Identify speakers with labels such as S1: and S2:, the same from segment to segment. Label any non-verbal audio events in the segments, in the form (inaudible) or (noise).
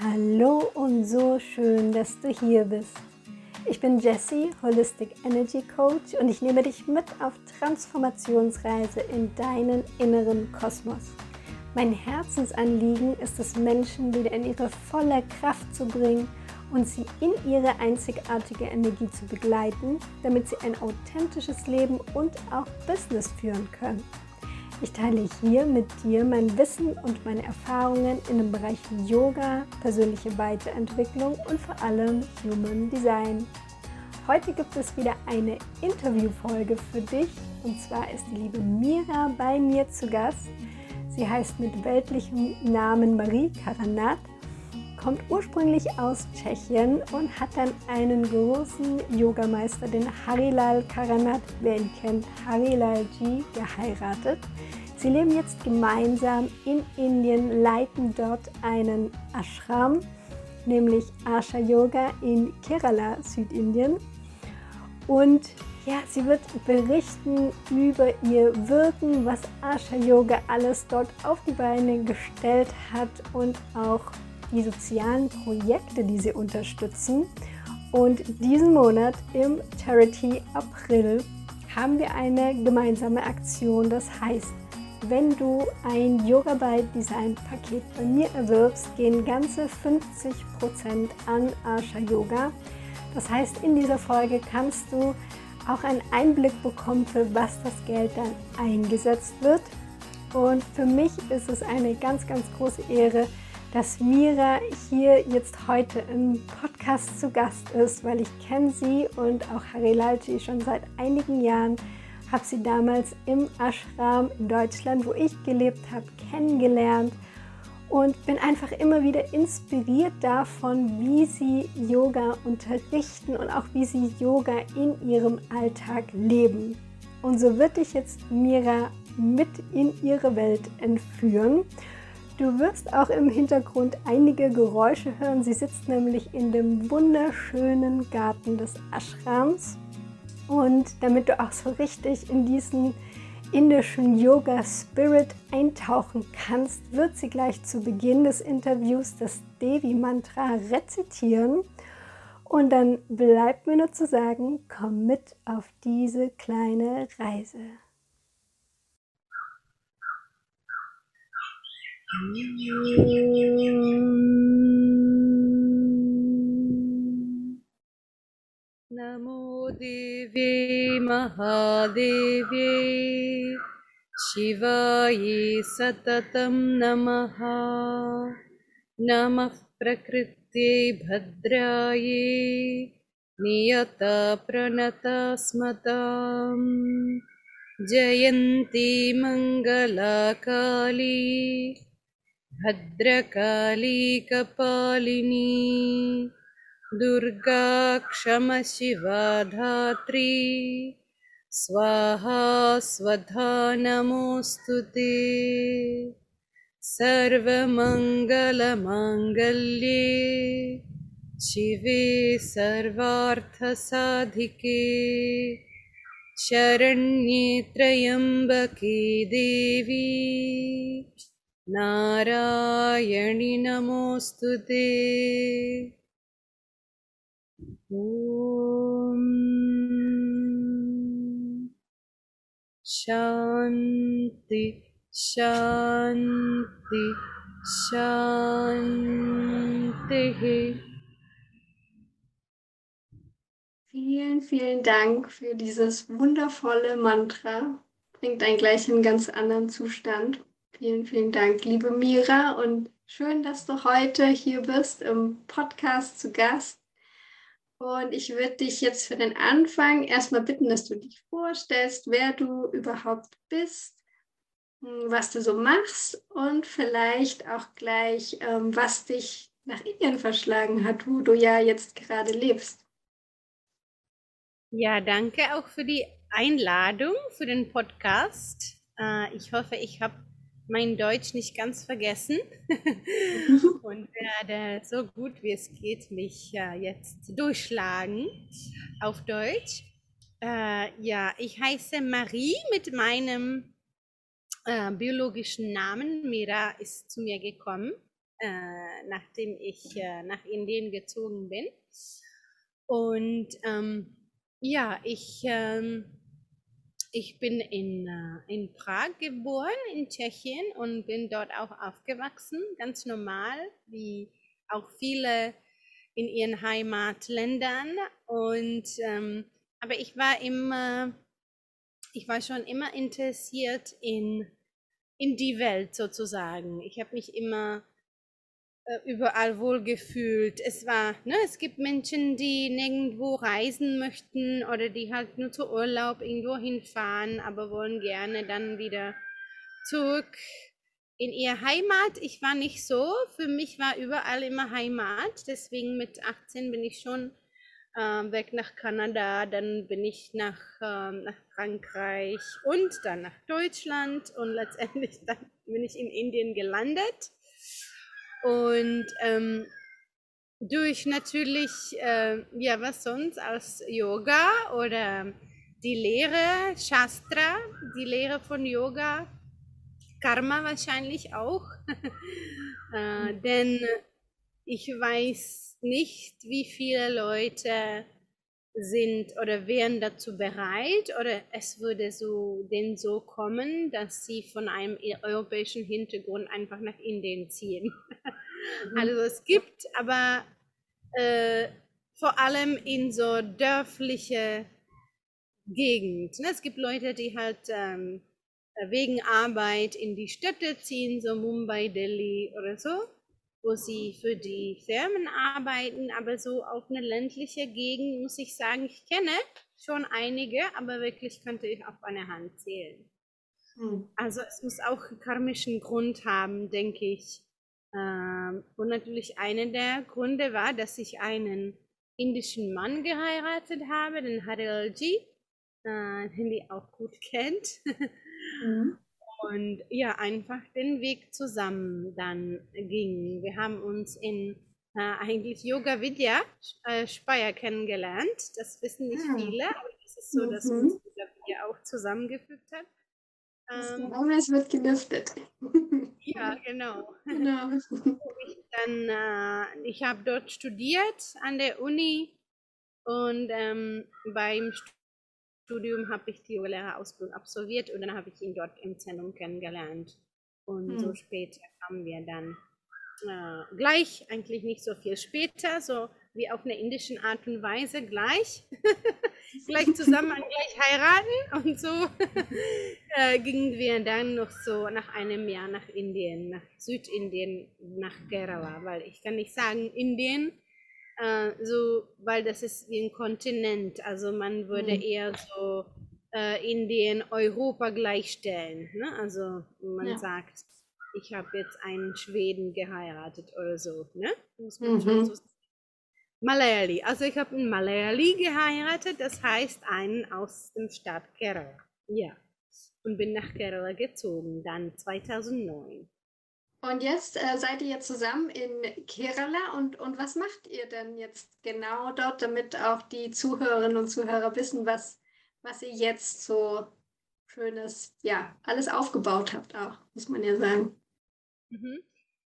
S1: Hallo und so schön, dass du hier bist. Ich bin Jessie, Holistic Energy Coach und ich nehme dich mit auf Transformationsreise in deinen inneren Kosmos. Mein Herzensanliegen ist es, Menschen wieder in ihre volle Kraft zu bringen und sie in ihre einzigartige Energie zu begleiten, damit sie ein authentisches Leben und auch Business führen können. Ich teile hier mit dir mein Wissen und meine Erfahrungen in den Bereichen Yoga, persönliche Weiterentwicklung und vor allem Human Design. Heute gibt es wieder eine Interviewfolge für dich und zwar ist die liebe Mira bei mir zu Gast. Sie heißt mit weltlichem Namen Marie Karanat kommt ursprünglich aus Tschechien und hat dann einen großen Yogameister, den Harilal Karanat, wer ihn kennt, Harilal Ji, geheiratet. Sie leben jetzt gemeinsam in Indien, leiten dort einen Ashram, nämlich Asha Yoga in Kerala, Südindien. Und ja, sie wird berichten über ihr Wirken, was Asha Yoga alles dort auf die Beine gestellt hat und auch die sozialen Projekte, die sie unterstützen. Und diesen Monat im Charity April haben wir eine gemeinsame Aktion. Das heißt, wenn du ein Yoga by Design Paket bei mir erwirbst, gehen ganze 50% an Asha Yoga. Das heißt, in dieser Folge kannst du auch einen Einblick bekommen, für was das Geld dann eingesetzt wird. Und für mich ist es eine ganz, ganz große Ehre, dass Mira hier jetzt heute im Podcast zu Gast ist, weil ich kenne sie und auch Harry Lalci schon seit einigen Jahren. Habe sie damals im Ashram in Deutschland, wo ich gelebt habe, kennengelernt und bin einfach immer wieder inspiriert davon, wie sie Yoga unterrichten und auch wie sie Yoga in ihrem Alltag leben. Und so wird ich jetzt Mira mit in ihre Welt entführen. Du wirst auch im Hintergrund einige Geräusche hören. Sie sitzt nämlich in dem wunderschönen Garten des Ashrams. Und damit du auch so richtig in diesen indischen Yoga Spirit eintauchen kannst, wird sie gleich zu Beginn des Interviews das Devi Mantra rezitieren. Und dann bleibt mir nur zu sagen, komm mit auf diese kleine Reise.
S2: नमो देवे महादेव्ये शिवाये सततं नमः। नमः प्रकृत्यै भद्रायै नियता प्रणता स्मताम्। जयन्ती मङ्गलाकाली भद्रकाली कपालिनी दुर्गा क्षम शिवा धात्री स्वाहा स्वधा नमोऽस्तु ते। सर्वमङ्गलमाङ्गल्ये शिवे सर्वार्थसाधिके। शरण्ये त्र्यम्बके देवी नारायणि नमोऽस्तु ते ॐ शान्ति शान्ति शान्तिः
S1: Vielen, vielen Dank für dieses wundervolle Mantra. Bringt einen gleich in einen ganz anderen Zustand. Vielen, vielen Dank, liebe Mira, und schön, dass du heute hier bist im Podcast zu Gast. Und ich würde dich jetzt für den Anfang erstmal bitten, dass du dich vorstellst, wer du überhaupt bist, hm, was du so machst und vielleicht auch gleich, ähm, was dich nach Indien verschlagen hat, wo du ja jetzt gerade lebst.
S2: Ja, danke auch für die Einladung für den Podcast. Äh, ich hoffe, ich habe mein Deutsch nicht ganz vergessen (laughs) und werde so gut wie es geht mich äh, jetzt durchschlagen auf Deutsch. Äh, ja, ich heiße Marie mit meinem äh, biologischen Namen. Mira ist zu mir gekommen äh, nachdem ich äh, nach Indien gezogen bin. Und ähm, ja, ich, ähm, ich bin in, äh, in Prag geboren, in Tschechien und bin dort auch aufgewachsen, ganz normal, wie auch viele in ihren Heimatländern. Und ähm, aber ich war immer, ich war schon immer interessiert in, in die Welt sozusagen. Ich habe mich immer überall wohlgefühlt. Es war, ne, es gibt Menschen, die nirgendwo reisen möchten oder die halt nur zu Urlaub irgendwo hinfahren, aber wollen gerne dann wieder zurück in ihr Heimat. Ich war nicht so. Für mich war überall immer Heimat. Deswegen mit 18 bin ich schon äh, weg nach Kanada, dann bin ich nach, äh, nach Frankreich und dann nach Deutschland und letztendlich (laughs) dann bin ich in Indien gelandet. Und ähm, durch natürlich, äh, ja, was sonst aus Yoga oder die Lehre Shastra, die Lehre von Yoga, Karma wahrscheinlich auch. (laughs) äh, denn ich weiß nicht, wie viele Leute sind oder wären dazu bereit oder es würde so denn so kommen, dass sie von einem europäischen Hintergrund einfach nach Indien ziehen. Mhm. Also es gibt aber äh, vor allem in so dörfliche Gegend. Ne? Es gibt Leute, die halt ähm, wegen Arbeit in die Städte ziehen, so Mumbai, Delhi oder so wo sie für die Firmen arbeiten, aber so auf eine ländliche Gegend muss ich sagen, ich kenne schon einige, aber wirklich könnte ich auf eine Hand zählen. Hm. Also es muss auch karmischen Grund haben, denke ich. Ähm, und natürlich einer der Gründe war, dass ich einen indischen Mann geheiratet habe, den Harilji, äh, den die auch gut kennt. Mhm und ja, einfach den Weg zusammen dann ging. Wir haben uns in äh, eigentlich Yoga Vidya äh, Speyer kennengelernt. Das wissen nicht. Ah. viele, aber es ist so, dass mhm. uns Yoga Vidya auch zusammengefügt hat.
S1: Ähm, es wird gelüftet.
S2: ja, genau. genau. (laughs) Ich, dann, äh, ich habe dort studiert an der Uni und ähm, beim Studium habe ich die Lehrerausbildung absolviert und dann habe ich ihn dort im Zentrum kennengelernt. Und hm. so später kamen wir dann äh, gleich, eigentlich nicht so viel später, so wie auf einer indischen Art und Weise gleich, (laughs) gleich zusammen und (laughs) gleich heiraten. Und so (laughs) äh, gingen wir dann noch so nach einem Jahr nach Indien, nach Südindien, nach Kerala, weil ich kann nicht sagen Indien, äh, so, weil das ist wie ein Kontinent. Also man würde mhm. eher so äh, Indien, Europa gleichstellen. Ne? Also man ja. sagt, ich habe jetzt einen Schweden geheiratet oder so. Ne? Muss man mhm. schon so Malayali. Also ich habe einen Malayali geheiratet, das heißt einen aus dem Stadt Kerala. Ja. Und bin nach Kerala gezogen, dann 2009.
S1: Und jetzt äh, seid ihr zusammen in Kerala und, und was macht ihr denn jetzt genau dort, damit auch die Zuhörerinnen und Zuhörer wissen, was, was ihr jetzt so schönes, ja, alles aufgebaut habt auch, muss man ja sagen.
S2: Mhm.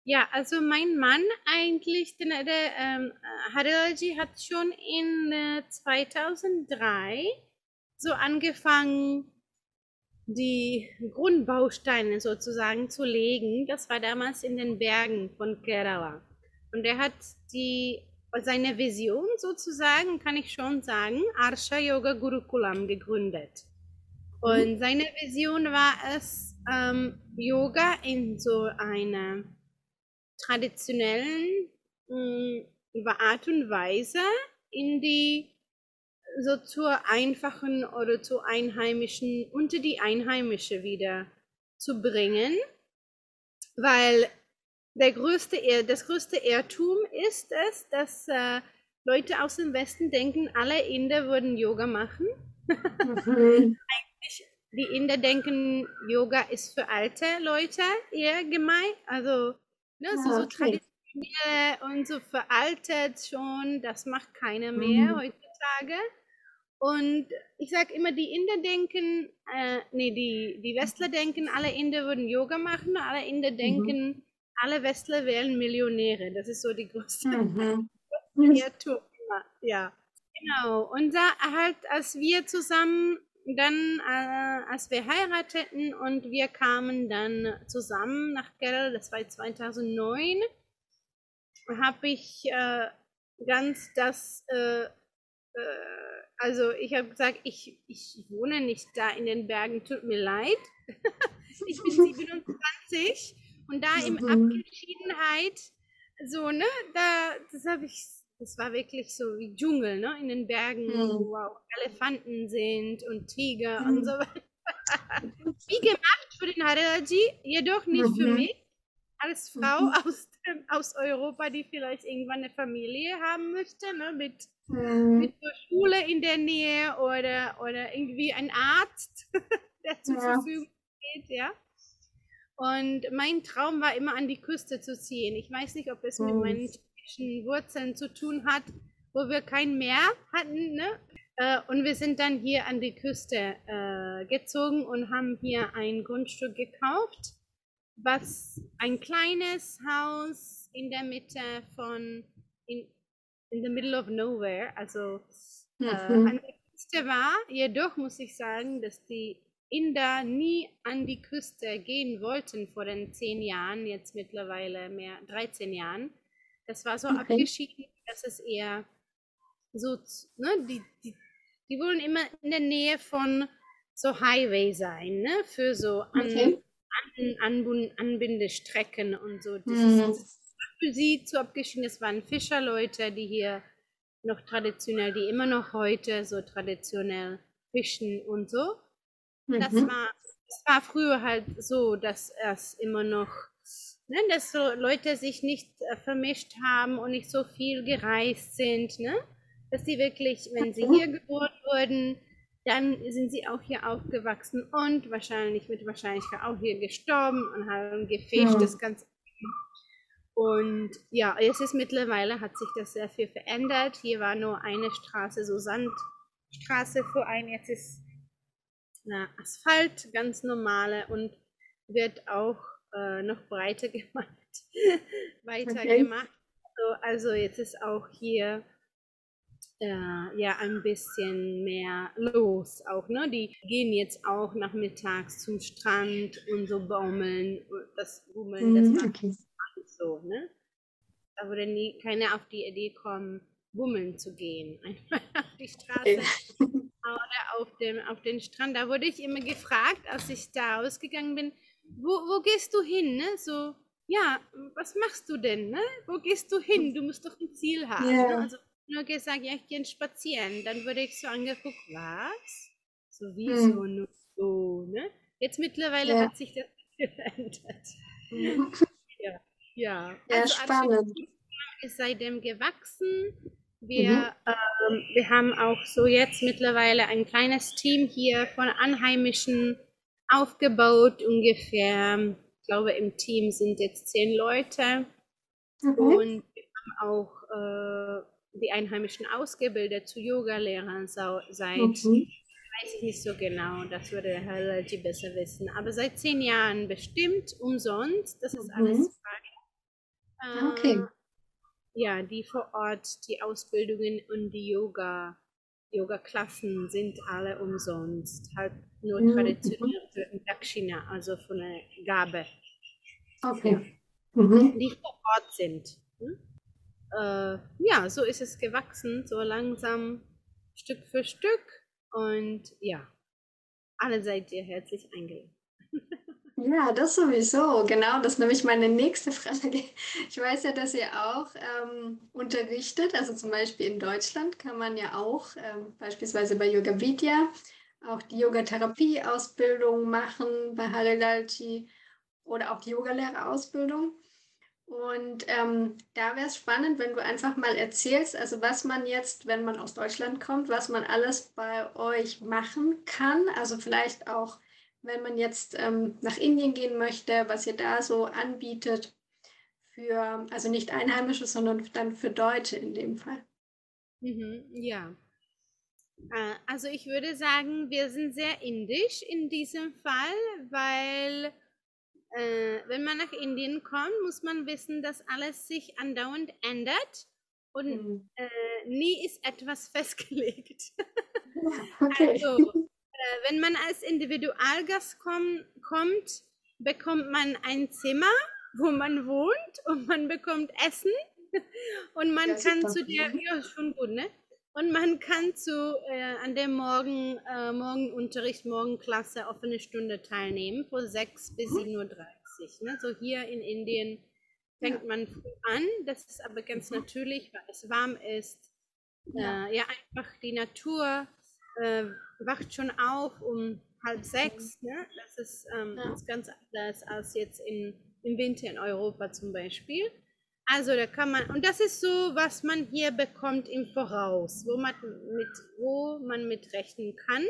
S2: Ja, also mein Mann eigentlich, der, der ähm, Harilaji hat schon in äh, 2003 so angefangen, die Grundbausteine sozusagen zu legen. Das war damals in den Bergen von Kerala. Und er hat die, seine Vision sozusagen, kann ich schon sagen, Arsha Yoga Gurukulam gegründet. Und seine Vision war es, ähm, Yoga in so einer traditionellen mh, mm, Art und Weise in die so zur einfachen oder zur einheimischen, unter die Einheimische wieder zu bringen, weil der größte, das größte Irrtum ist es, dass äh, Leute aus dem Westen denken, alle Inder würden Yoga machen. Mhm. (laughs) Eigentlich, die Inder denken, Yoga ist für alte Leute eher gemeint, also ne, so, so okay. traditionell und so veraltet schon, das macht keiner mehr mhm. Heutzutage. Und ich sage immer, die Inder denken, äh, nee, die, die Westler denken, alle Inder würden Yoga machen, alle Inder mhm. denken, mhm. alle Westler wären Millionäre. Das ist so die größte
S1: Mhm.
S2: Irrtum. Ja, genau. Und da halt, als wir zusammen dann, äh, als wir heirateten und wir kamen dann zusammen nach Kerala, das war 2009, habe ich äh, ganz das, äh, äh, also ich habe gesagt, ich, ich wohne nicht da in den Bergen, tut mir leid. (laughs) ich bin 27 und da im
S1: Mhm.
S2: Abgeschiedenheit, so, ne, da, das habe ich, das war wirklich so wie Dschungel, ne, in den Bergen,
S1: Mhm.
S2: wo auch Elefanten sind und Tiger
S1: Mhm.
S2: und so weiter. (laughs) Wie gemacht für den Haraji, jedoch nicht für
S1: Mhm.
S2: mich als Frau
S1: Mhm.
S2: aus, dem, aus Europa, die vielleicht irgendwann eine Familie haben möchte, ne, mit,
S1: Mhm.
S2: mit einer Schule in der Nähe oder, oder irgendwie ein Arzt, (laughs) der zur
S1: Ja.
S2: Verfügung steht, ja. Und mein Traum war immer an die Küste zu ziehen. Ich weiß nicht, ob es mit
S1: Mhm.
S2: meinen türkischen Wurzeln zu tun hat, wo wir kein Meer hatten, ne? Äh, Und wir sind dann hier an die Küste äh, gezogen und haben hier ein Grundstück gekauft, was ein kleines Haus in der Mitte von, in, in the middle of nowhere, also äh,
S1: Mhm.
S2: an der Küste war. Jedoch muss ich sagen, dass die Inder nie an die Küste gehen wollten vor den zehn Jahren, jetzt mittlerweile mehr 13 Jahren. Das war so
S1: Okay.
S2: abgeschieden, dass es eher so, ne, die, die, die wollen immer in der Nähe von so Highway sein, ne, für so
S1: Okay.
S2: an, Anbun- Anbindestrecken und so. Das
S1: Mhm.
S2: ist für sie zu abgeschieden. Es waren Fischerleute, die hier noch traditionell, die immer noch heute so traditionell fischen und so. Das
S1: Mhm.
S2: war, das war früher halt so, dass es immer noch, ne, dass so Leute sich nicht äh, vermischt haben und nicht so viel gereist sind, ne? Dass die wirklich, wenn sie
S1: Mhm.
S2: hier geboren wurden, dann sind sie auch hier aufgewachsen und wahrscheinlich mit Wahrscheinlichkeit auch hier gestorben und haben gefischt,
S1: Mhm.
S2: das ganze und ja, es ist mittlerweile hat sich das sehr viel verändert. Hier war nur eine Straße, so Sandstraße vor ein. Jetzt ist na, Asphalt, ganz normale und wird auch äh, noch breiter (laughs) gemacht, weiter
S1: Okay.
S2: gemacht. So, also jetzt ist auch hier äh, ja ein bisschen mehr los auch, ne? Die gehen jetzt auch nachmittags zum Strand und so baumeln und das Bummeln, das
S1: Mhm.
S2: macht
S1: Okay.
S2: so, ne? Da würde nie keiner auf die Idee kommen, bummeln zu gehen. (laughs) Einfach auf die Straße (laughs) oder auf, dem, auf den Strand. Da wurde ich immer gefragt, als ich da ausgegangen bin, wo, wo gehst du hin? Ne? So, ja, was machst du denn? Ne? Wo gehst du hin? Du musst doch ein Ziel haben.
S1: Ja.
S2: Ne? Also nur gesagt, ja, ich gehe spazieren. Dann wurde ich so angeguckt, was? So wie
S1: Hm.
S2: so, nur so, ne? Jetzt mittlerweile
S1: Ja.
S2: hat sich das (laughs) verändert.
S1: Mhm. (laughs)
S2: Ja,
S1: Ja,
S2: also
S1: spannend.
S2: ist seitdem gewachsen. Wir, ähm, wir haben auch so jetzt mittlerweile ein kleines Team hier von Anheimischen aufgebaut. Ungefähr, ich glaube, im Team sind jetzt zehn Leute.
S1: Mhm.
S2: Und wir haben auch äh, die Einheimischen ausgebildet zu Yoga-Lehrern seit,
S1: Mhm.
S2: weiß ich nicht so genau, das würde der Herr Lalji besser wissen, aber seit zehn Jahren bestimmt, umsonst, das ist
S1: Mhm.
S2: alles frei.
S1: Ah, okay.
S2: Äh, ja, die vor Ort, die Ausbildungen und die Yoga, Yoga-Klassen sind alle umsonst. Halt nur
S1: Mhm.
S2: traditionell für ein Dakshina, also von einer Gabe,
S1: Okay. Mhm.
S2: die vor Ort sind. Hm? Äh, ja, so ist es gewachsen, so langsam, Stück für Stück. Und ja, alle seid ihr herzlich eingeladen.
S1: Ja, das sowieso. Genau, das ist nämlich meine nächste Frage. Ich weiß ja, dass ihr auch ähm, unterrichtet. Also zum Beispiel in Deutschland kann man ja auch ähm, beispielsweise bei Yoga Vidya auch die Yogatherapie-Ausbildung machen bei Harilalchi oder auch die Yogalehrerausbildung. Und ähm, da wäre es spannend, wenn du einfach mal erzählst, also was man jetzt, wenn man aus Deutschland kommt, was man alles bei euch machen kann. Also vielleicht auch, wenn man jetzt ähm, nach Indien gehen möchte, was ihr da so anbietet für, also nicht Einheimische, sondern dann für Deutsche in dem Fall.
S2: Mhm, ja. Äh, Also ich würde sagen, wir sind sehr indisch in diesem Fall, weil äh, wenn man nach Indien kommt, muss man wissen, dass alles sich andauernd ändert und mhm. äh, nie ist etwas (laughs) festgelegt. (laughs) Okay. Also, äh, wenn man als Individualgast komm, kommt, bekommt man ein Zimmer, wo man wohnt und man bekommt Essen (laughs) und man ja, kann zu der, ja, schon gut, ne? Und man kann zu, äh, an der Morgen, äh, Morgenunterricht, Morgenklasse auf eine Stunde teilnehmen, von 6 bis 7.30 Uhr. Ne? So hier in Indien fängt man früh an, das ist aber ganz mhm. natürlich, weil es warm ist. Ja, äh, ja einfach die Natur äh, wacht schon auf um halb sechs. Mhm. Ne? Das ist, ähm, ja. ist ganz anders als jetzt in, im Winter in Europa zum Beispiel. Also da kann man, und das ist so, was man hier bekommt im Voraus, wo man mit, wo man mit rechnen kann.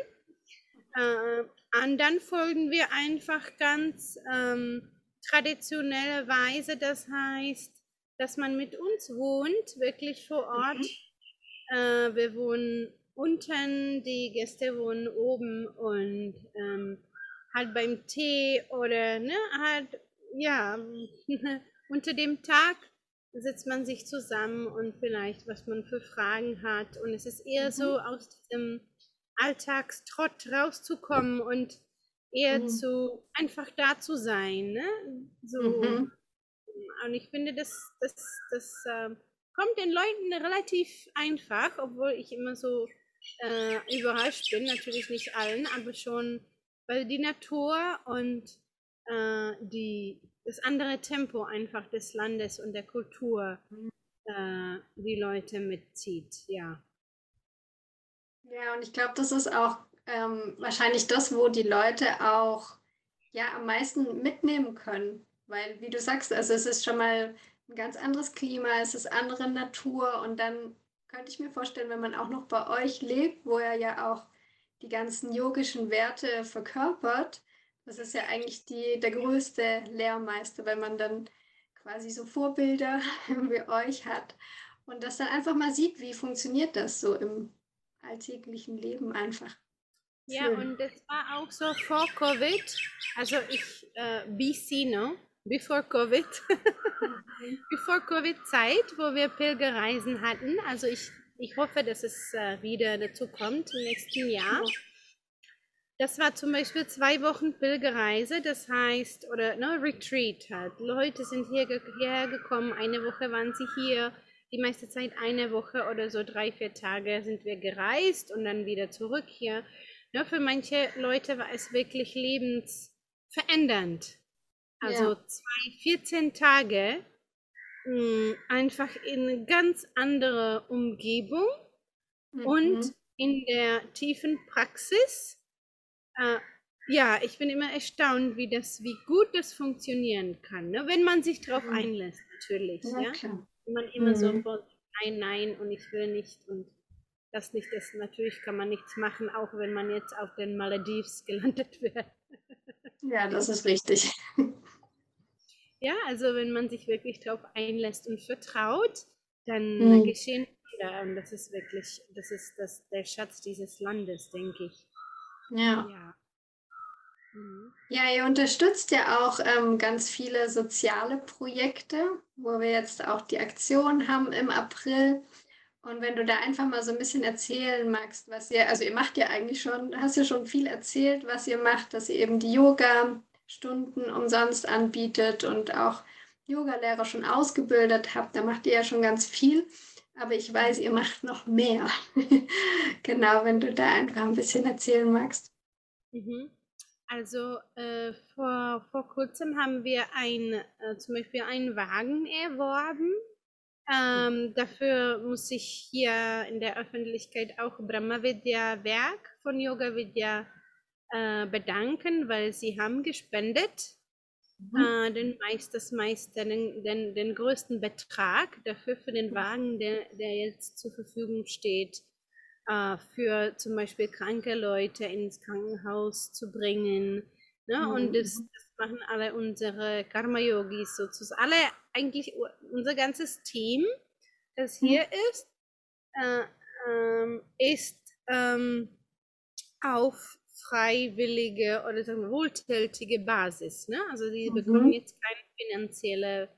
S2: Äh, und dann folgen wir einfach ganz ähm, traditionelle Weise, das heißt, dass man mit uns wohnt, wirklich vor Ort. Mhm. Äh, wir wohnen unten, die Gäste wohnen oben und ähm, halt beim Tee oder ne, halt, ja, (laughs) unter dem Tag setzt man sich zusammen und vielleicht, was man für Fragen hat. Und es ist eher mhm. so, aus diesem Alltagstrott rauszukommen und eher mhm. zu einfach da zu sein. Ne? So. Mhm. Und ich finde, das, das, das äh, kommt den Leuten relativ einfach, obwohl ich immer so äh, überrascht bin. Natürlich nicht allen, aber schon, weil die Natur und äh, die das andere Tempo einfach des Landes und der Kultur äh, die Leute mitzieht, ja.
S1: Ja, und ich glaube, das ist auch ähm, wahrscheinlich das, wo die Leute auch ja am meisten mitnehmen können. Weil, wie du sagst, also es ist schon mal ein ganz anderes Klima, es ist andere Natur und dann könnte ich mir vorstellen, wenn man auch noch bei euch lebt, wo er ja auch die ganzen yogischen Werte verkörpert, das ist ja eigentlich die, der größte Lehrmeister, wenn man dann quasi so Vorbilder (laughs) wie euch hat und das dann einfach mal sieht, wie funktioniert das so im alltäglichen Leben einfach.
S2: Ja, Schön. und das war auch so vor Covid, also ich, äh, BC, no? Before Covid, (laughs) before Covid-Zeit, wo wir Pilgerreisen hatten. Also ich, ich hoffe, dass es äh, wieder dazu kommt im nächsten Jahr. Das war zum Beispiel zwei Wochen Pilgerreise, das heißt, oder ne, Retreat halt. Leute sind hier, hierher gekommen, eine Woche waren sie hier, die meiste Zeit eine Woche oder so drei, vier Tage sind wir gereist und dann wieder zurück hier. Ne, für manche Leute war es wirklich lebensverändernd. Also ja. zwei, 14 Tage mh, hm, einfach in eine ganz andere Umgebung mhm. und in der tiefen Praxis äh, ja, ich bin immer erstaunt, wie das, wie gut das funktionieren kann, ne? wenn man sich darauf mhm. einlässt, natürlich. Ja, ja? Wenn man immer mhm. sofort nein, nein und ich will nicht und das nicht ist. Natürlich kann man nichts machen, auch wenn man jetzt auf den Maledives (laughs) gelandet wird.
S1: Ja, das ist richtig.
S2: Ja, also wenn man sich wirklich darauf einlässt und vertraut, dann mhm. geschehen Wunder. Und das ist wirklich, das ist das, der Schatz dieses Landes, denke ich.
S1: Ja. Ja. Mhm. ja, ihr unterstützt ja auch ähm, ganz viele soziale Projekte, wo wir jetzt auch die Aktion haben im April. Und wenn du da einfach mal so ein bisschen erzählen magst, was ihr, also ihr macht ja eigentlich schon, hast ja schon viel erzählt, was ihr macht, dass ihr eben die Yoga-Stunden umsonst anbietet und auch Yogalehrer schon ausgebildet habt, da macht ihr ja schon ganz viel. Aber ich weiß, ihr macht noch mehr. (laughs) genau, wenn du da einfach ein bisschen erzählen magst.
S2: Mhm. Also äh, vor, vor kurzem haben wir ein, äh, zum Beispiel einen Wagen erworben. Ähm, dafür muss ich hier in der Öffentlichkeit auch Brahmavidya Werk von Yoga Vidya äh, bedanken, weil sie haben gespendet mhm. äh, den meist, das meiste, den, den, den größten Betrag dafür für den Wagen, der, der jetzt zur Verfügung steht, äh, für zum Beispiel kranke Leute ins Krankenhaus zu bringen. Ne? Mhm. Und das, das, machen alle unsere Karma-Yogis sozusagen. Alle, eigentlich unser ganzes Team, das mhm. hier mhm. ist, äh, ähm, ist ähm, auf freiwillige oder sagen wir, wohltätige Basis. Ne? Also sie mhm. bekommen jetzt keine finanzielle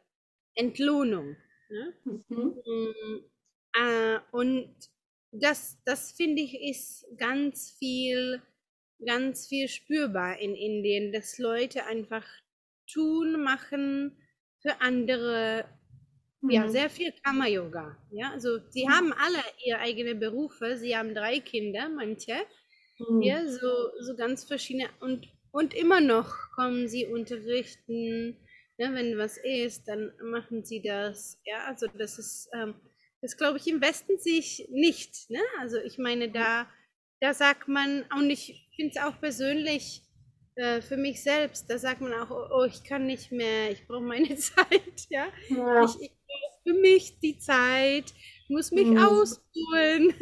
S2: Entlohnung. Ne? Mhm. Mm, äh, und das, das finde ich ist ganz viel, ganz viel spürbar in Indien, dass Leute einfach tun, machen für andere, mhm. ja, sehr viel Karma-Yoga. Ja, also sie mhm. haben alle ihre eigenen Berufe, sie haben drei Kinder, manche, mhm. ja, so, so ganz verschiedene und, und immer noch kommen sie unterrichten, ne, wenn was ist, dann machen sie das, ja, also das ist, ähm, das glaube ich im Westen sich nicht. Ne? Also ich meine, da, da sagt man, und ich finde es auch persönlich äh, für mich selbst, da sagt man auch, oh, oh ich kann nicht mehr, ich brauche meine (laughs) Zeit. Ja? ja. Ich, ich brauche für mich die Zeit, muss mich (laughs) mhm. ausruhen.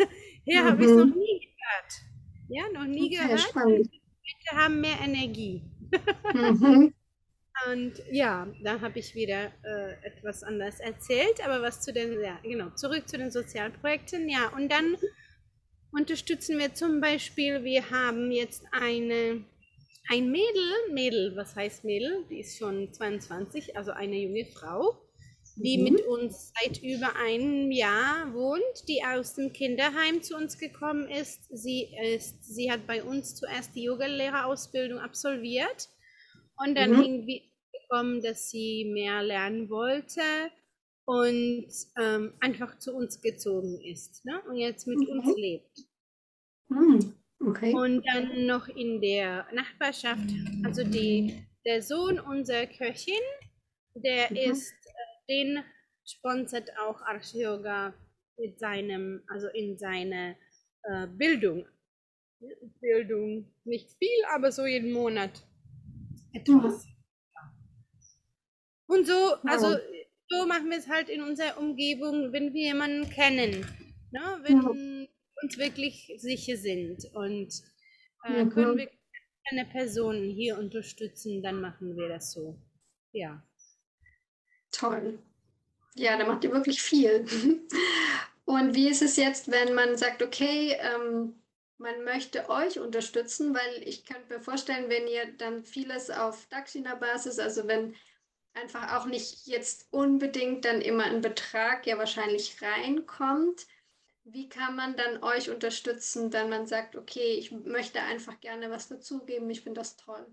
S2: Hier mhm. habe ich es noch nie gehört. Ja, noch nie okay, gehört. Spannend. Wir haben mehr Energie. mhm. (laughs) Und ja, da habe ich wieder äh, etwas anders erzählt, aber was zu den, ja, genau, zurück zu den Sozialprojekten, ja, und dann unterstützen wir zum Beispiel, wir haben jetzt eine, ein Mädel, Mädel, was heißt Mädel? Die ist schon 22, also eine junge Frau, die mhm. mit uns seit über einem Jahr wohnt, die aus dem Kinderheim zu uns gekommen ist. Sie ist, sie hat bei uns zuerst die Yogalehrerausbildung absolviert und dann mhm. irgendwie gekommen, dass sie mehr lernen wollte und ähm, einfach zu uns gezogen ist ne? und jetzt mit okay. uns lebt.
S3: Mhm. Okay.
S2: Und dann noch in der Nachbarschaft, also die, der Sohn unserer Köchin, der mhm. ist, den sponsert auch Arch Yoga mit seinem, also in seine äh, Bildung. Bildung, nicht viel, aber so jeden Monat etwas. Mhm. Und so, also so machen wir es halt in unserer Umgebung, wenn wir jemanden kennen, ne? wenn ja. uns wirklich sicher sind und äh, ja, können wir eine Person hier unterstützen, dann machen wir das so. Ja.
S3: Toll. Ja, da macht ihr wirklich viel. Und wie ist es jetzt, wenn man sagt, okay, ähm, man möchte euch unterstützen, weil ich könnte mir vorstellen, wenn ihr dann vieles auf Dakshina-Basis, also wenn einfach auch nicht jetzt unbedingt dann immer ein Betrag ja wahrscheinlich reinkommt. Wie kann man dann euch unterstützen, wenn man sagt, okay, ich möchte einfach gerne was dazugeben, ich finde das toll?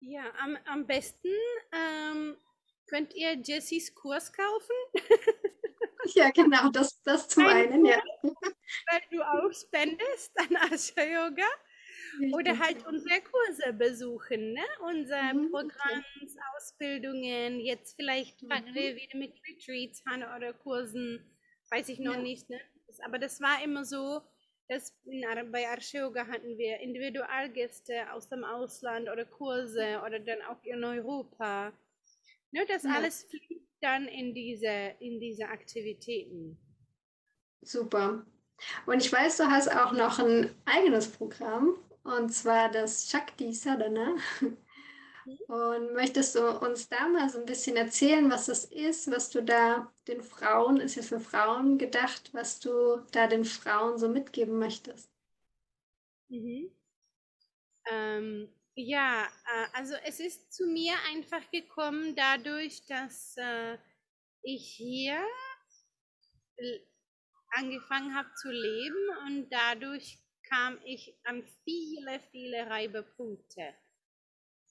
S2: Ja, am, am besten ähm, könnt ihr Jessys Kurs kaufen. (laughs)
S3: ja, genau, das, das zum einen, ja.
S2: Weil du auch spendest an Asha Yoga. Oder halt unsere Kurse besuchen, ne? unser mhm, Programm, okay. Ausbildungen. Jetzt vielleicht fangen mhm. wir wieder mit Retreats an oder Kursen, weiß ich noch ja. nicht. Ne? Aber das war immer so, dass in, bei Archeoga hatten wir Individualgäste aus dem Ausland oder Kurse oder dann auch in Europa. Ne, das ja. alles fliegt dann in diese, in diese Aktivitäten.
S3: Super. Und ich weiß, du hast auch noch ein eigenes Programm und zwar das Shakti Sadhana. Mhm. Und möchtest du uns da mal so ein bisschen erzählen, was das ist, was du da den Frauen, ist ja für Frauen gedacht, was du da den Frauen so mitgeben möchtest?
S2: Mhm. Ähm, ja, äh, also es ist zu mir einfach gekommen dadurch, dass äh, ich hier angefangen habe zu leben und dadurch kam ich an viele, viele Reibepunkte,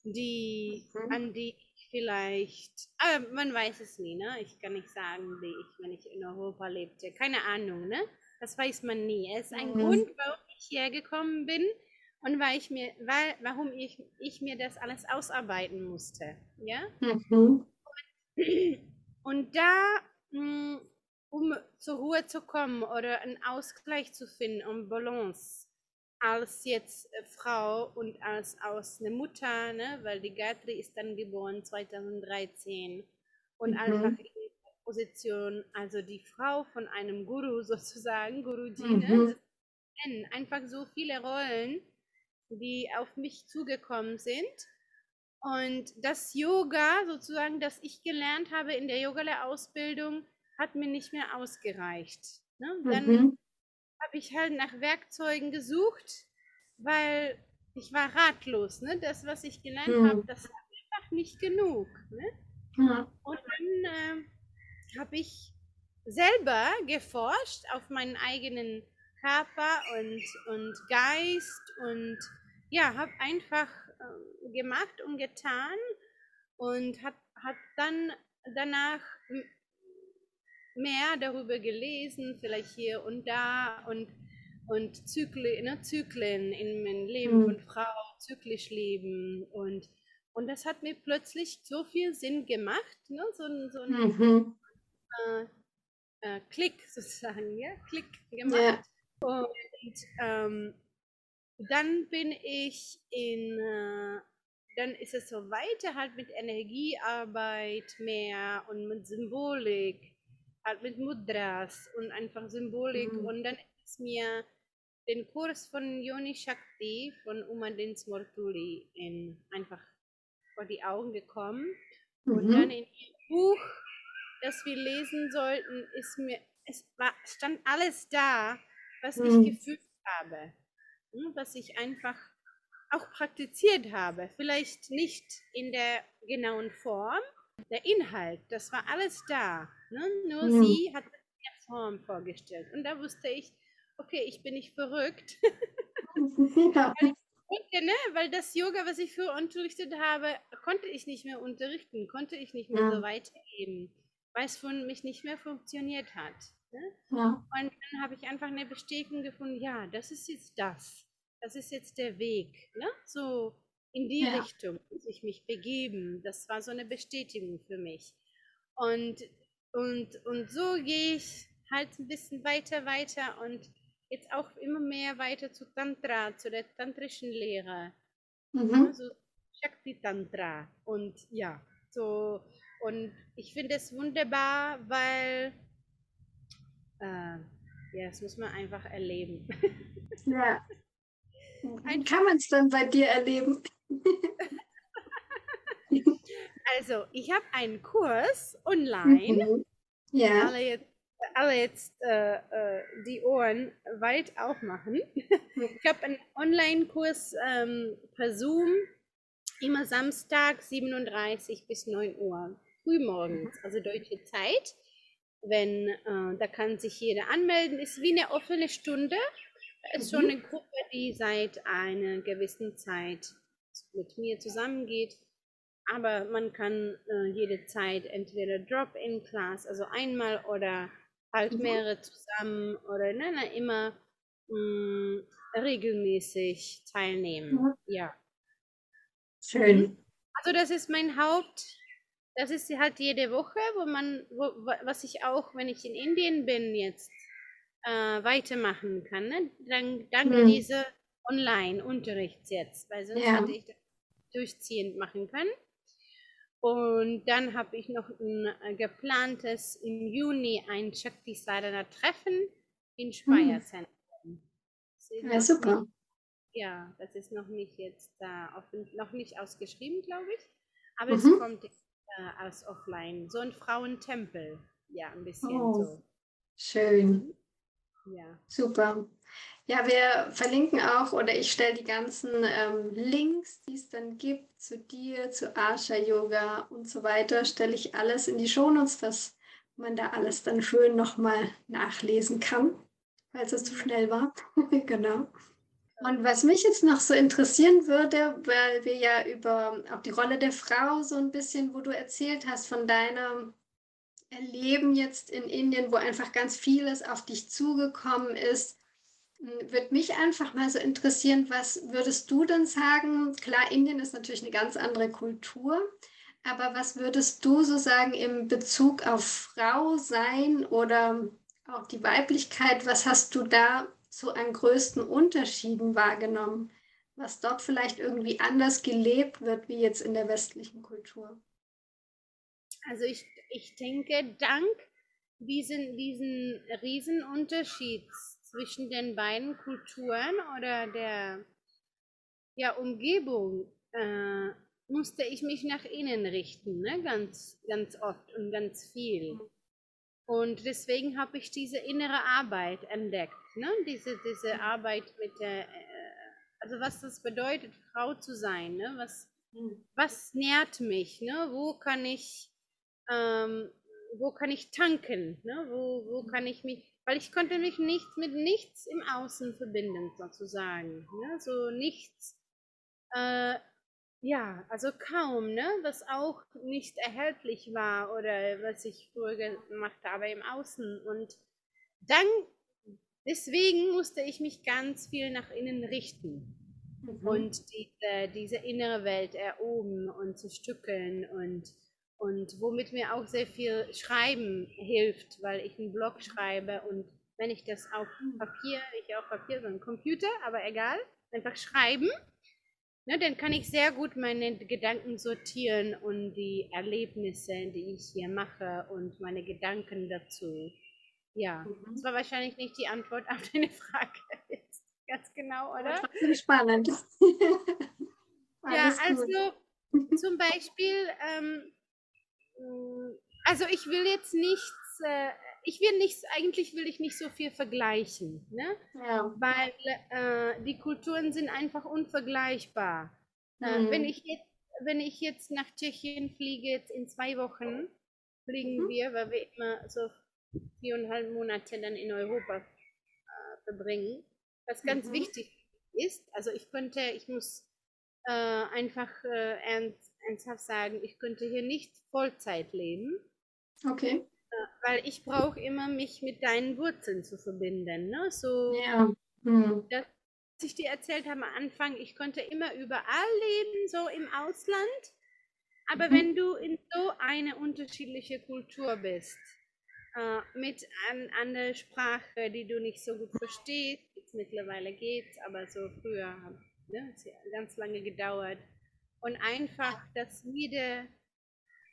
S2: die, mhm. an die ich vielleicht, aber man weiß es nie, ne? Ich kann nicht sagen, wie ich, wenn ich in Europa lebte. Keine Ahnung, ne? Das weiß man nie. Es ist ein mhm. Grund, warum ich hergekommen bin und weil ich mir, weil, warum ich, ich mir das alles ausarbeiten musste. Ja? Mhm. Und, und da mh, hm, um zur Ruhe zu kommen oder einen Ausgleich zu finden, um Balance als jetzt äh, Frau und als aus eine Mutter, ne, weil die Gayatri ist dann geboren 2013 und mhm. einfach in der Position, also die Frau von einem Guru (laughs) sozusagen, Guruji, ne, mhm. einfach so viele Rollen, die auf mich zugekommen sind. Und das Yoga, sozusagen, das ich gelernt habe in der Yogalehrerausbildung, hat mir nicht mehr ausgereicht. Ne? Dann mhm habe ich halt nach Werkzeugen gesucht, weil ich war ratlos. Ne? Das, was ich gelernt mhm. habe, das war einfach nicht genug. Ne? Mhm. Und dann äh, habe ich selber geforscht auf meinen eigenen Körper und, und Geist und ja, habe einfach äh, gemacht und getan und habe hab dann danach mehr darüber gelesen, vielleicht hier und da und, und Zyklen, ne, Zyklen in meinem Leben mhm. von Frau, zyklisch leben und, und das hat mir plötzlich so viel Sinn gemacht, ne, so, so ein mhm. äh, äh, Klick sozusagen, ja, Klick gemacht. Ja. Und ähm, dann bin ich in, äh, dann ist es so weiter halt mit Energiearbeit mehr und mit Symbolik, halt mit Mudras und einfach Symbolik. Mhm. Und dann ist mir den Kurs von Yoni Shakti von Umadins Mortuli in, einfach vor die Augen gekommen. Mhm. Und dann in ihrem Buch, das wir lesen sollten, ist mir, es war, stand alles da, was ich gefühlt habe, hm, was ich einfach auch praktiziert habe. Vielleicht nicht in der genauen Form, der Inhalt, das war alles da. Ne? Nur mhm. sie hat eine Form vorgestellt. Und da wusste ich, okay, ich bin nicht verrückt. ja. (laughs) Konnte, ne? Weil das Yoga, was ich früher unterrichtet habe, konnte ich nicht mehr unterrichten, konnte ich nicht mehr ja. so weitergeben, weil es von mich nicht mehr funktioniert hat. Ne? Ja. Und dann habe ich einfach eine Bestätigung gefunden, ja, das ist jetzt das. Das ist jetzt der Weg. Ne? So in die ja. Richtung muss ich mich begeben. Das war so eine Bestätigung für mich. Und, und, und so gehe ich halt ein bisschen weiter, weiter und jetzt auch immer mehr weiter zu Tantra, zu der tantrischen Lehre. Mhm. Also Shakti Tantra. Und ja, so. Und ich finde es wunderbar, weil äh, ja, das muss man einfach erleben.
S1: Ja. (laughs) Wie kann man es dann bei dir erleben? (laughs)
S2: also, ich habe einen Kurs online. Mhm. Ja. Alle jetzt, alle jetzt äh, äh, die Ohren weit aufmachen. ich habe einen Online-Kurs ähm, per Zoom, immer Samstag 37 bis 9 Uhr, frühmorgens, mhm. also deutsche Zeit wenn, äh, da kann sich jeder anmelden, ist wie eine offene Stunde. Es ist mhm. schon eine Gruppe, die seit einer gewissen Zeit mit mir zusammengeht. Aber man kann äh, jede Zeit entweder Drop-in-Class, also einmal oder halt mhm. mehrere zusammen oder nein, nein, immer mh, mm, regelmäßig teilnehmen. Mhm. Ja.
S1: Schön.
S2: Also das ist mein Haupt, das ist halt jede Woche, wo man, wo, was ich auch, wenn ich in Indien bin jetzt, äh, weitermachen kann. Ne? Dann, danke hm. dieser Online-Unterrichts jetzt, weil sonst ja. hätte ich das durchziehend machen können. Und dann habe ich noch ein äh, geplantes im Juni ein Shakti Sadhana Treffen in Speyer Zentrum.
S1: Hm. Ja, super.
S2: Nicht, ja, das ist noch nicht jetzt da, äh, noch nicht ausgeschrieben, glaube ich. Aber mhm. es kommt äh, als offline. So ein Frauentempel. Ja, ein bisschen oh, so.
S1: Schön. Ja. Super. Ja, wir verlinken auch oder ich stelle die ganzen ähm, Links, die es dann gibt zu dir, zu Asha Yoga und so weiter, stelle ich alles in die Shownotes, dass man da alles dann schön nochmal nachlesen kann, falls es zu schnell war. (laughs) genau. Und was mich jetzt noch so interessieren würde, weil wir ja über auch die Rolle der Frau so ein bisschen, wo du erzählt hast von deinem Erleben jetzt in Indien, wo einfach ganz vieles auf dich zugekommen ist, hm, würde mich einfach mal so interessieren, was würdest du denn sagen? Klar, Indien ist natürlich eine ganz andere Kultur, aber was würdest du so sagen im Bezug auf Frau sein oder auch die Weiblichkeit? Was hast du da so an größten Unterschieden wahrgenommen, was dort vielleicht irgendwie anders gelebt wird wie jetzt in der westlichen Kultur?
S2: Also ich, ich denke, dank diesen, diesen Riesenunterschied zwischen den beiden Kulturen oder der ja, Umgebung äh, musste ich mich nach innen richten, ne? ganz, ganz oft und ganz viel. Mhm. Und deswegen habe ich diese innere Arbeit entdeckt, ne? diese, diese Arbeit mit der, äh, also was das bedeutet, Frau zu sein, ne? was, mhm. was nährt mich, ne? wo kann ich, ähm, wo kann ich tanken, ne? wo, wo mhm. kann ich mich, weil ich konnte mich nicht mit nichts im Außen verbinden, sozusagen, ne? so nichts, äh, ja, also kaum, ne? was auch nicht erhältlich war oder was ich früher gemacht habe im Außen und dann Deswegen musste ich mich ganz viel nach innen richten mhm. und diese, diese innere Welt erobern und zu stückeln und, und womit mir auch sehr viel Schreiben hilft, weil ich einen Blog schreibe und wenn ich das auf mhm. Papier, ich auf Papier, so ein Computer, aber egal, einfach schreiben, ne, dann kann ich sehr gut meine Gedanken sortieren und die Erlebnisse, die ich hier mache und meine Gedanken dazu ja, mhm. das war wahrscheinlich nicht die Antwort auf (laughs) deine Frage. Jetzt. Ganz genau, oder?
S3: Das spannend. (laughs)
S2: ja, also zum Beispiel, ähm, also ich will jetzt nichts, äh, ich will nichts, eigentlich will ich nicht so viel vergleichen, ne? Ja. Weil äh, die Kulturen sind einfach unvergleichbar. Äh, mhm. Wenn, ich jetzt, wenn ich jetzt nach Tschechien fliege, jetzt in zwei Wochen fliegen mhm. wir, weil wir immer so viereinhalb Monate dann in Europa äh, verbringen. Was ganz mhm. wichtig ist, also ich könnte, ich muss äh, einfach äh, ernst, ernsthaft sagen, ich könnte hier nicht Vollzeit leben.
S3: Okay.
S2: Weil ich brauche immer mich mit deinen Wurzeln zu verbinden. Ne? So,
S3: ja. Mhm.
S2: das, was ich dir erzählt habe am Anfang, ich konnte immer überall leben, so im Ausland. Aber mhm. wenn du in so eine unterschiedliche Kultur bist, äh, mit an, an der Sprache, die du nicht so gut verstehst. Jetzt mittlerweile geht's, aber so früher ne, es hat ganz lange gedauert. Und einfach, dass jede,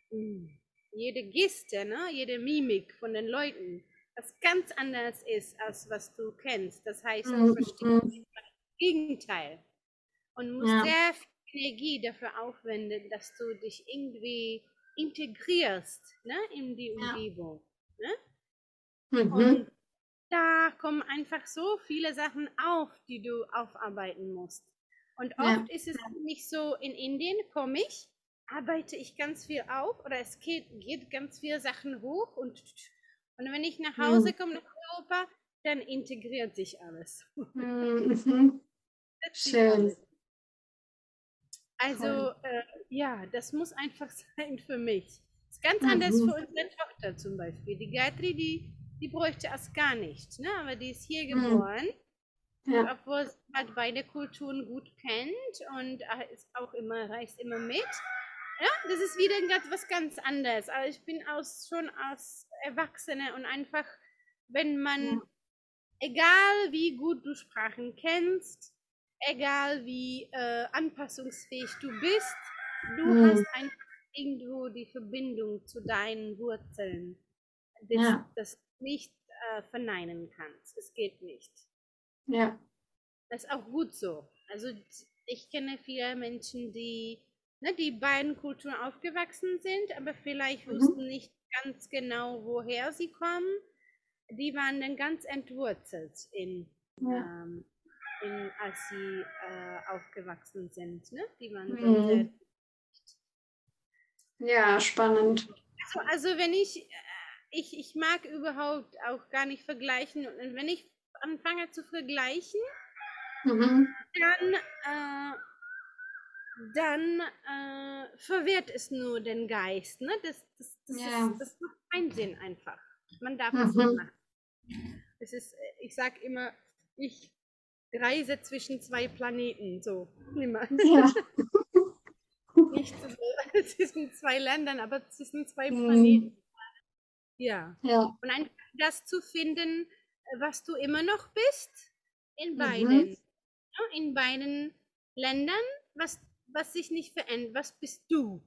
S2: hm, jede Geste, ne, jede Mimik von den Leuten, was ganz anders ist, als was du kennst. Das heißt, du mhm. verstehst das Gegenteil. Und musst ja. sehr viel Energie dafür aufwenden, dass du dich irgendwie integrierst ne, in die Umgebung. Ja. Ne? Mhm. Und da kommen einfach so viele Sachen auf, die du aufarbeiten musst. Und oft ja. ist es nicht so, in Indien komme ich, arbeite ich ganz viel auf oder es geht, geht ganz viele Sachen hoch und, und wenn ich nach Hause mhm. komme nach Europa, dann integriert sich alles.
S3: Mhm. (laughs) Schön.
S2: Also äh, ja, das muss einfach (laughs) sein für mich. Das ist ganz mhm. anders für unsere Tochter zum Beispiel. Die Gayatri, die, die bräuchte es gar nicht, ne? aber die ist hier mhm. geboren. Ja. Obwohl sie halt beide Kulturen gut kennt und ist auch immer, reist immer mit. Ja, das ist wieder was ganz anderes. Also ich bin aus, schon als Erwachsene und einfach, wenn man, ja. egal wie gut du Sprachen kennst, egal wie äh, anpassungsfähig du bist, du mhm. hast einfach irgendwo die Verbindung zu deinen Wurzeln, das, ja. das nicht äh, verneinen kannst. Es geht nicht.
S3: Ja.
S2: Das ist auch gut so. Also ich kenne viele Menschen, die ne, die beiden Kulturen aufgewachsen sind, aber vielleicht mhm. wussten nicht ganz genau, woher sie kommen. Die waren dann ganz entwurzelt in, ja. ähm, in als sie äh, aufgewachsen sind. Ne? Die waren mhm.
S3: Ja, spannend.
S2: Also, also wenn ich, äh, ich, ich mag überhaupt auch gar nicht vergleichen. Und wenn ich anfange zu vergleichen, mhm. dann, äh, dann äh, verwirrt es nur den Geist. Ne? Das, das, das, ja. ist, das macht keinen Sinn einfach. Man darf es mhm. nicht machen. Es ist, ich sage immer, ich reise zwischen zwei Planeten, so. Immer. Ja. (laughs) nicht zwischen (laughs) zwei Ländern, aber zwischen zwei mhm. Planeten. Ja. ja. Und einfach das zu finden, was du immer noch bist, in mhm. beiden. Mhm. In beiden Ländern, was, was sich nicht verändert, was bist du?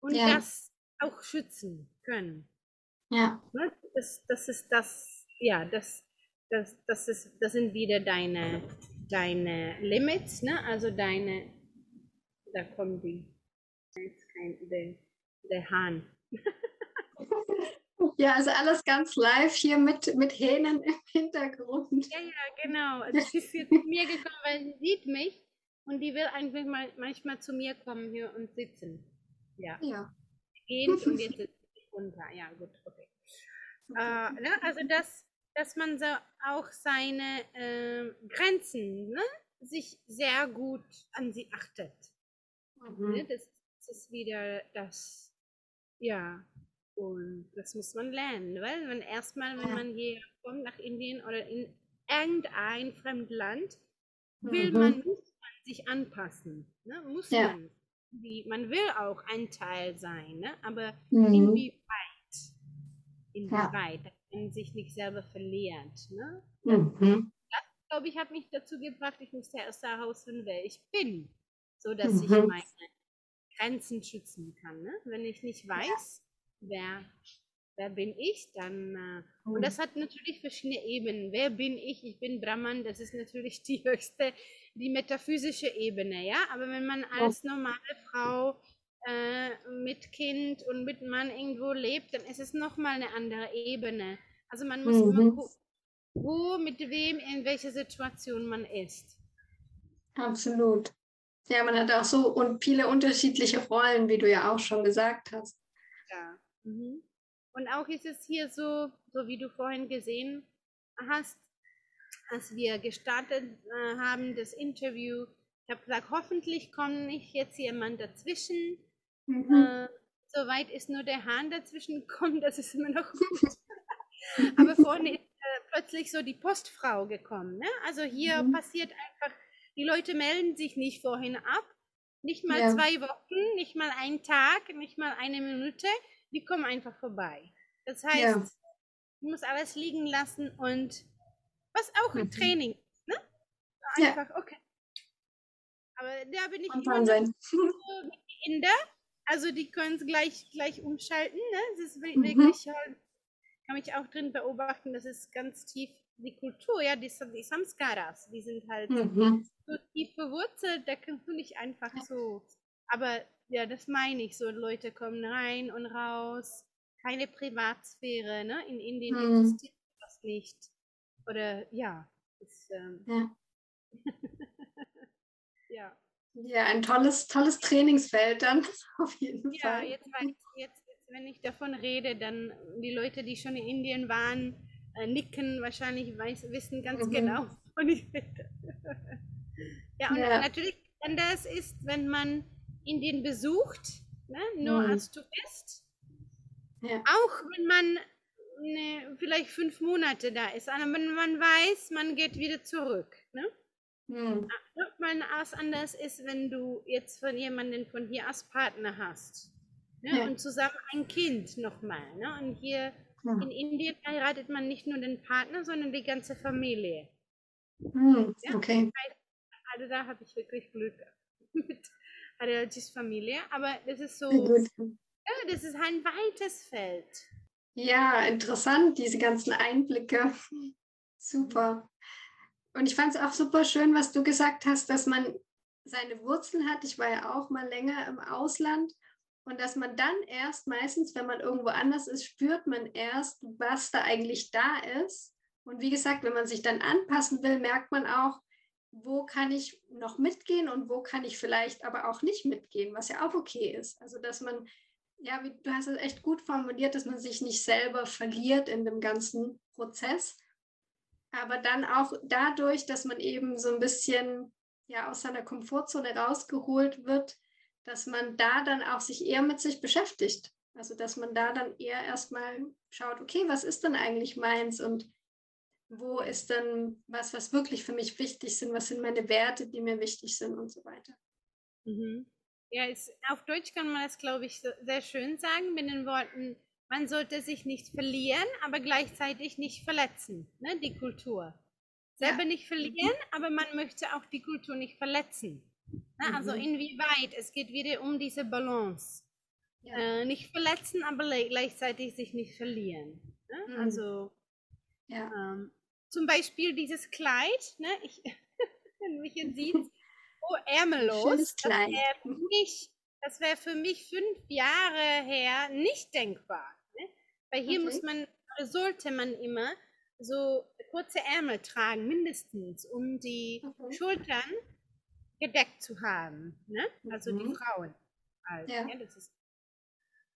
S2: Und ja. das auch schützen können.
S3: Ja.
S2: Ne, das, das ist das, ja, das, das, das, ist, das sind wieder deine, deine Limits, ne? also deine, da kommen die jetzt kein, der, der Hahn. (laughs)
S3: Ja, also alles ganz live hier mit, mit Hähnen im Hintergrund.
S2: Ja, ja, genau. Also (laughs) sie ist jetzt zu mir gekommen, weil sie sieht mich. Und die will eigentlich mal, manchmal zu mir kommen hier und sitzen. Ja.
S1: Ja.
S2: Gehen und jetzt sitzt sie runter. Ja, gut, (laughs) okay. Äh, ne? Also dass, dass man so auch seine äh, Grenzen ne? sich sehr gut an sie achtet.
S1: Mhm.
S2: Ne? Das, das ist wieder das, ja, und das muss man lernen, weil wenn erstmal, wenn man hier kommt nach Indien oder in irgendein Fremdland, will
S1: Mhm.
S2: man, man sich anpassen, ne? muss
S1: Ja.
S2: man. Wie, man will auch ein Teil sein, ne? aber
S1: Mhm.
S2: inwieweit, inwieweit, dass man sich nicht selber verliert. Ne?
S1: Mhm.
S2: Ich glaube, ich habe mich dazu gebracht, ich musste erst herausfinden, wer ich bin, so dass ich
S1: Mhm.
S2: meine Grenzen schützen kann. Ne? Wenn ich nicht weiß, wer, wer bin ich, dann äh, und das hat natürlich verschiedene Ebenen. Wer bin ich? Ich bin Brahman, das ist natürlich die (laughs) höchste, die metaphysische Ebene, ja. Aber wenn man als normale Frau äh, mit Kind und mit Mann irgendwo lebt, dann ist es nochmal eine andere Ebene. Also man muss immer
S1: Mhm.
S2: gucken, wo, mit wem, in welcher Situation man ist.
S1: Absolut. Ja, man hat auch so und viele unterschiedliche Rollen, wie du ja auch schon gesagt hast.
S2: Ja. Mhm. Und auch ist es hier so, so wie du vorhin gesehen hast, als wir gestartet äh, haben, das Interview, ich habe gesagt, hoffentlich kommt nicht jetzt jemand dazwischen.
S1: Mhm.
S2: Äh, soweit ist nur der Hahn dazwischen (laughs) gekommen, das ist immer noch gut. (laughs) Aber vorhin ist äh, plötzlich so die Postfrau gekommen. Ne? Also hier
S1: Mhm.
S2: passiert einfach, die Leute melden sich nicht vorhin ab. Nicht mal
S1: Ja.
S2: zwei Wochen, nicht mal einen Tag, nicht mal eine Minute. Die kommen einfach vorbei. Das heißt,
S1: Ja.
S2: du musst alles liegen lassen und was auch ein
S1: Mhm.
S2: Training ist, ne?
S1: Ja.
S2: Einfach, okay. Aber da bin ich immer
S1: sein.
S2: Inder. Also die können es gleich, gleich umschalten. Ne? Es ist
S1: Mhm.
S2: wirklich, halt, kann mich auch drin beobachten, das ist ganz tief die Kultur, ja, die, die Samskaras, die sind halt
S1: Mhm.
S2: so tief verwurzelt, da kannst du nicht einfach so. Aber ja, das meine ich so. Leute kommen rein und raus. Keine Privatsphäre, ne? In Indien
S1: Mhm.
S2: existiert das nicht. Oder ja. Ist, ähm,
S1: Ja. (laughs)
S2: ja.
S1: Ja, ein tolles, tolles Trainingsfeld dann, (laughs) auf jeden
S2: Ja,
S1: Fall.
S2: jetzt, weiß ich, jetzt, jetzt, wenn ich davon rede, dann die Leute, die schon in Indien waren, äh, nicken wahrscheinlich, weiß, wissen ganz
S1: Mhm.
S2: genau, (laughs) wovon ich rede. ja, und
S1: Ja.
S2: natürlich anders ist, wenn man Indien besucht, ne, nur
S1: Mhm.
S2: als Tourist.
S1: Ja.
S2: Auch wenn man ne, vielleicht fünf Monate da ist, aber wenn man weiß, man geht wieder zurück. Ne?
S1: Mhm.
S2: Nochmal was anders ist, wenn du jetzt von jemandem von hier als Partner hast. Ne?
S1: Ja.
S2: Und zusammen ein Kind nochmal. Ne? Und hier
S1: Ja.
S2: in Indien heiratet man nicht nur den Partner, sondern die ganze Familie.
S1: Mhm.
S2: Ja.
S1: Okay.
S2: Also da habe ich wirklich Glück (laughs) mit Adalgis Familie. Aber das ist so, ja, das ist ein weites Feld.
S1: Ja, interessant, diese ganzen Einblicke. Super. Und ich fand es auch super schön, was du gesagt hast, dass man seine Wurzeln hat. Ich war ja auch mal länger im Ausland. Und dass man dann erst meistens, wenn man irgendwo anders ist, spürt man erst, was da eigentlich da ist. Und wie gesagt, wenn man sich dann anpassen will, merkt man auch, wo kann ich noch mitgehen und wo kann ich vielleicht aber auch nicht mitgehen, was ja auch okay ist. Also dass man ja, wie, du hast es echt gut formuliert, dass man sich nicht selber verliert in dem ganzen Prozess, aber dann auch dadurch, dass man eben so ein bisschen ja aus seiner Komfortzone rausgeholt wird, dass man da dann auch sich eher mit sich beschäftigt. Also dass man da dann eher erstmal schaut, okay, was ist denn eigentlich meins und wo ist denn was, was wirklich für mich wichtig sind, was sind meine Werte, die mir wichtig sind und so weiter.
S2: Mhm. Ja, es, auf Deutsch kann man das, glaube ich, so, sehr schön sagen mit den Worten, man sollte sich nicht verlieren, aber gleichzeitig nicht verletzen, ne, die Kultur. Selber
S1: Ja.
S2: nicht verlieren, aber man möchte auch die Kultur nicht verletzen. Ne? Also
S1: Mhm.
S2: inwieweit, es geht wieder um diese Balance.
S1: Ja.
S2: Äh, nicht verletzen, aber le- gleichzeitig sich nicht verlieren. Ne?
S1: Mhm.
S2: Also
S1: Ja.
S2: ähm, zum Beispiel dieses Kleid, ne? ich, (laughs) wenn mich jetzt sieht, oh, ärmellos. Das wäre für wäre für mich fünf Jahre her nicht denkbar. Ne? Weil hier
S1: Okay.
S2: muss man, sollte man immer so kurze Ärmel tragen, mindestens, um die
S1: Okay.
S2: Schultern gedeckt zu haben. Ne? Also mhm. die Frauen. Halt, ja. ja das ist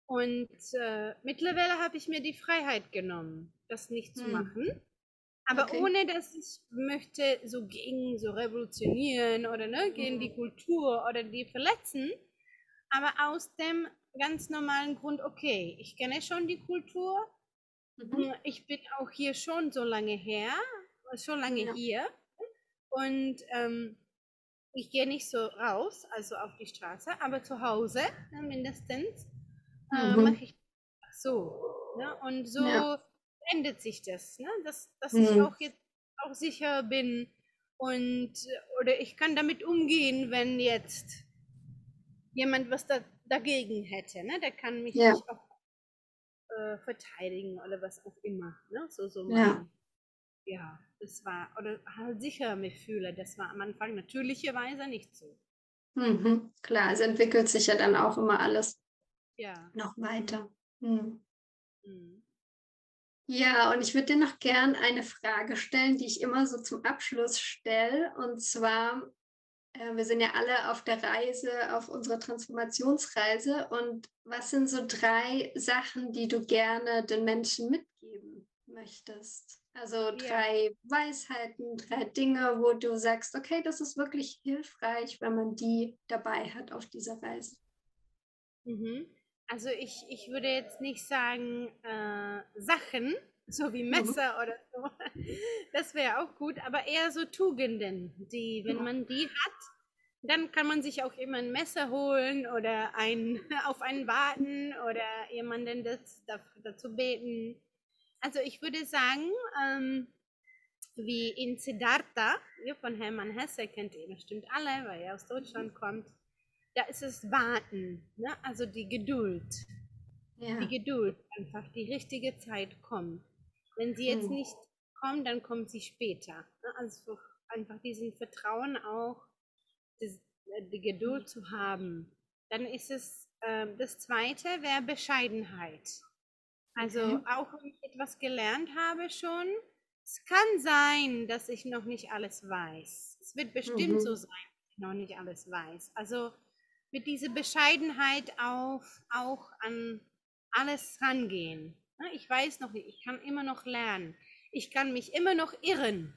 S2: und äh, mittlerweile habe ich mir die Freiheit genommen, das nicht zu hm. machen. Aber okay. ohne dass ich möchte so gegen so revolutionieren oder ne, gegen die hm. Kultur oder die verletzen. Aber aus dem ganz normalen Grund, okay, ich kenne schon die Kultur. Mhm. Ich bin auch hier schon so lange her, schon lange ja. hier. Und ähm, ich gehe nicht so raus, also auf die Straße, aber zu Hause ne, mindestens äh, mhm. mache ich so. Ne? Und so ja. Ändert sich das, ne? dass, dass mhm. ich auch jetzt auch sicher bin und oder ich kann damit umgehen, wenn jetzt jemand was da, dagegen hätte. Ne? Der kann mich ja. nicht auch äh, verteidigen oder was auch immer. Ne? So, so ja. ja, das war, oder halt sicher mich fühle. Das war am Anfang natürlicherweise nicht so.
S1: Mhm, klar, es entwickelt sich ja dann auch immer alles ja. noch weiter. Hm. Mhm. Ja, und ich würde dir noch gern eine Frage stellen, die ich immer so zum Abschluss stelle. Und zwar, äh, wir sind ja alle auf der Reise, auf unserer Transformationsreise. Und was sind so drei Sachen, die du gerne den Menschen mitgeben möchtest? Also drei ja. Weisheiten, drei Dinge, wo du sagst, okay, das ist wirklich hilfreich, wenn man die dabei hat auf dieser Reise.
S2: Mhm. Also ich, ich würde jetzt nicht sagen äh, Sachen, (laughs) so wie mhm. Messer mhm. oder so. Das wäre auch gut, aber eher so Tugenden, die, wenn man die hat, dann kann man sich auch immer ein Messer holen oder ein, (laughs) auf einen warten oder jemanden das, dazu beten. Also ich würde sagen, ähm, wie in Siddhartha, von Hermann Hesse kennt ihr bestimmt alle, weil er aus Deutschland kommt da ist es Warten, ne? also die Geduld. Ja. Die Geduld, einfach die richtige Zeit kommt. Wenn sie jetzt hm. nicht kommt, dann kommt sie später. Ne? Also einfach diesen Vertrauen auch, das, äh, die Geduld zu haben. Dann ist es, äh, das zweite wäre Bescheidenheit. Also okay. auch wenn ich etwas gelernt habe schon, es kann sein, dass ich noch nicht alles weiß. Es wird bestimmt mhm. so sein, dass ich noch nicht alles weiß. Also mit dieser Bescheidenheit auf, auch an alles rangehen. Ich weiß noch nicht, ich kann immer noch lernen. Ich kann mich immer noch irren.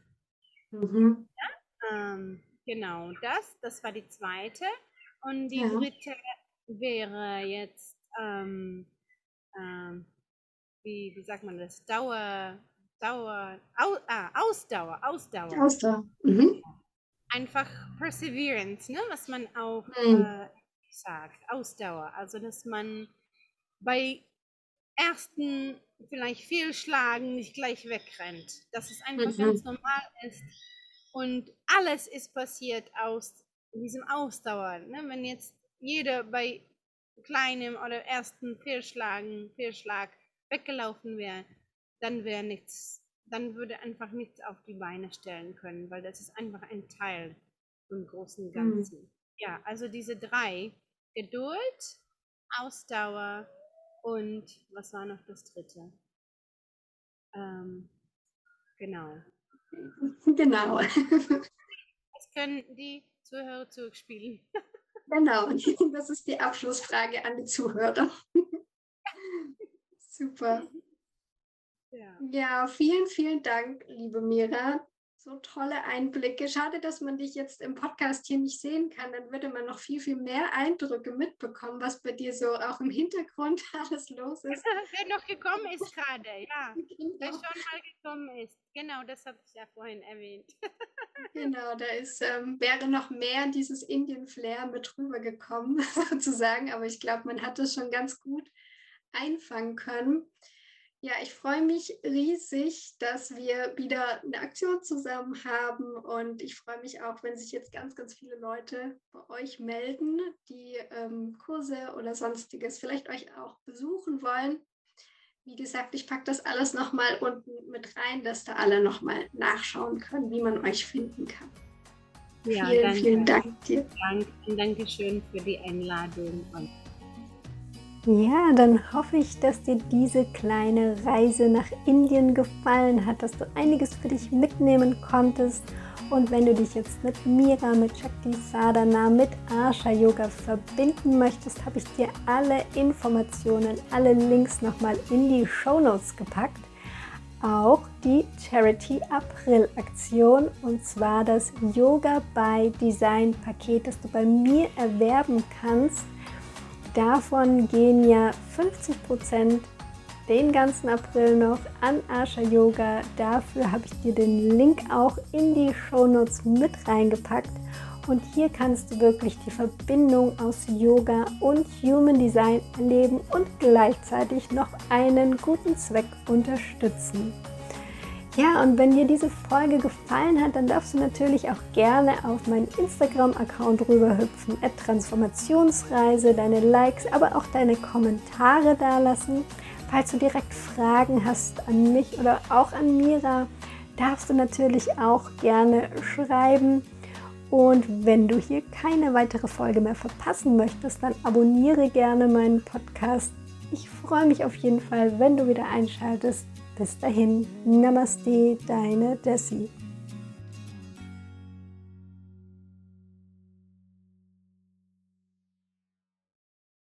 S2: Mhm. Ja? Ähm, genau, das, das war die zweite. Und die ja. dritte wäre jetzt, ähm, ähm, wie, wie sagt man das, Dauer, Dauer, au, ah, Ausdauer, Ausdauer.
S1: Ausdauer. Mhm.
S2: Einfach Perseverance, ne? was man auch mhm. äh, sagt, Ausdauer. Also, dass man bei ersten vielleicht Fehlschlagen nicht gleich wegrennt. Dass es einfach mhm. ganz normal ist. Und alles ist passiert aus diesem Ausdauer. Ne? Wenn jetzt jeder bei kleinem oder ersten Fehlschlagen, Fehlschlag weggelaufen wäre, dann wäre nichts, dann würde einfach nichts auf die Beine stellen können, weil das ist einfach ein Teil vom großen mhm. Ganzen. Mhm. Ja, also diese drei, Geduld, Ausdauer und was war noch das dritte? Ähm, genau. (laughs)
S1: Genau.
S2: Das können die Zuhörer zurückspielen. (laughs)
S1: Genau, (laughs) das ist die Abschlussfrage an die Zuhörer. Super. Ja. ja, vielen, vielen Dank, liebe Mira, so tolle Einblicke. Schade, dass man dich jetzt im Podcast hier nicht sehen kann. Dann würde man noch viel, viel mehr Eindrücke mitbekommen, was bei dir so auch im Hintergrund (laughs) alles los ist. (laughs)
S2: Wer noch gekommen ist gerade, ja. Genau. (laughs) Wer schon mal gekommen ist. Genau, das habe ich ja vorhin erwähnt.
S1: genau, da ist, ähm, wäre noch mehr dieses Indien-Flair mit rübergekommen, sozusagen. Aber ich glaube, man hat es schon ganz gut einfangen können. Ja, ich freue mich riesig, dass wir wieder eine Aktion zusammen haben und ich freue mich auch, wenn sich jetzt ganz, ganz viele Leute bei euch melden, die ähm, Kurse oder sonstiges vielleicht euch auch besuchen wollen. Wie gesagt, ich packe das alles nochmal unten mit rein, dass da alle nochmal nachschauen können, wie man euch finden kann. Ja, vielen, danke. vielen Dank dir.
S2: Dank, Dankeschön für die Einladung.
S1: Ja, dann hoffe ich, dass dir diese kleine Reise nach Indien gefallen hat, dass du einiges für dich mitnehmen konntest. Und wenn du dich jetzt mit Mira, mit Shakti Sadhana, mit Asha Yoga verbinden möchtest, habe ich dir alle Informationen, alle Links nochmal in die Show Notes gepackt. Auch die Charity April Aktion und zwar das Yoga by Design Paket, das du bei mir erwerben kannst Davon gehen ja 50 Prozent den ganzen April noch an Asha Yoga. Dafür habe ich dir den Link auch in die Show Notes mit reingepackt. Und hier kannst du wirklich die Verbindung aus Yoga und Human Design erleben und gleichzeitig noch einen guten Zweck unterstützen. Ja, und wenn dir diese Folge gefallen hat, dann darfst du natürlich auch gerne auf meinen Instagram-Account rüberhüpfen, Transformationsreise, deine Likes, aber auch deine Kommentare dalassen. Falls du direkt Fragen hast an mich oder auch an Mira, darfst du natürlich auch gerne schreiben. Und wenn du hier keine weitere Folge mehr verpassen möchtest, dann abonniere gerne meinen Podcast. Ich freue mich auf jeden Fall, wenn du wieder einschaltest. Bis dahin, Namaste, deine Jessie.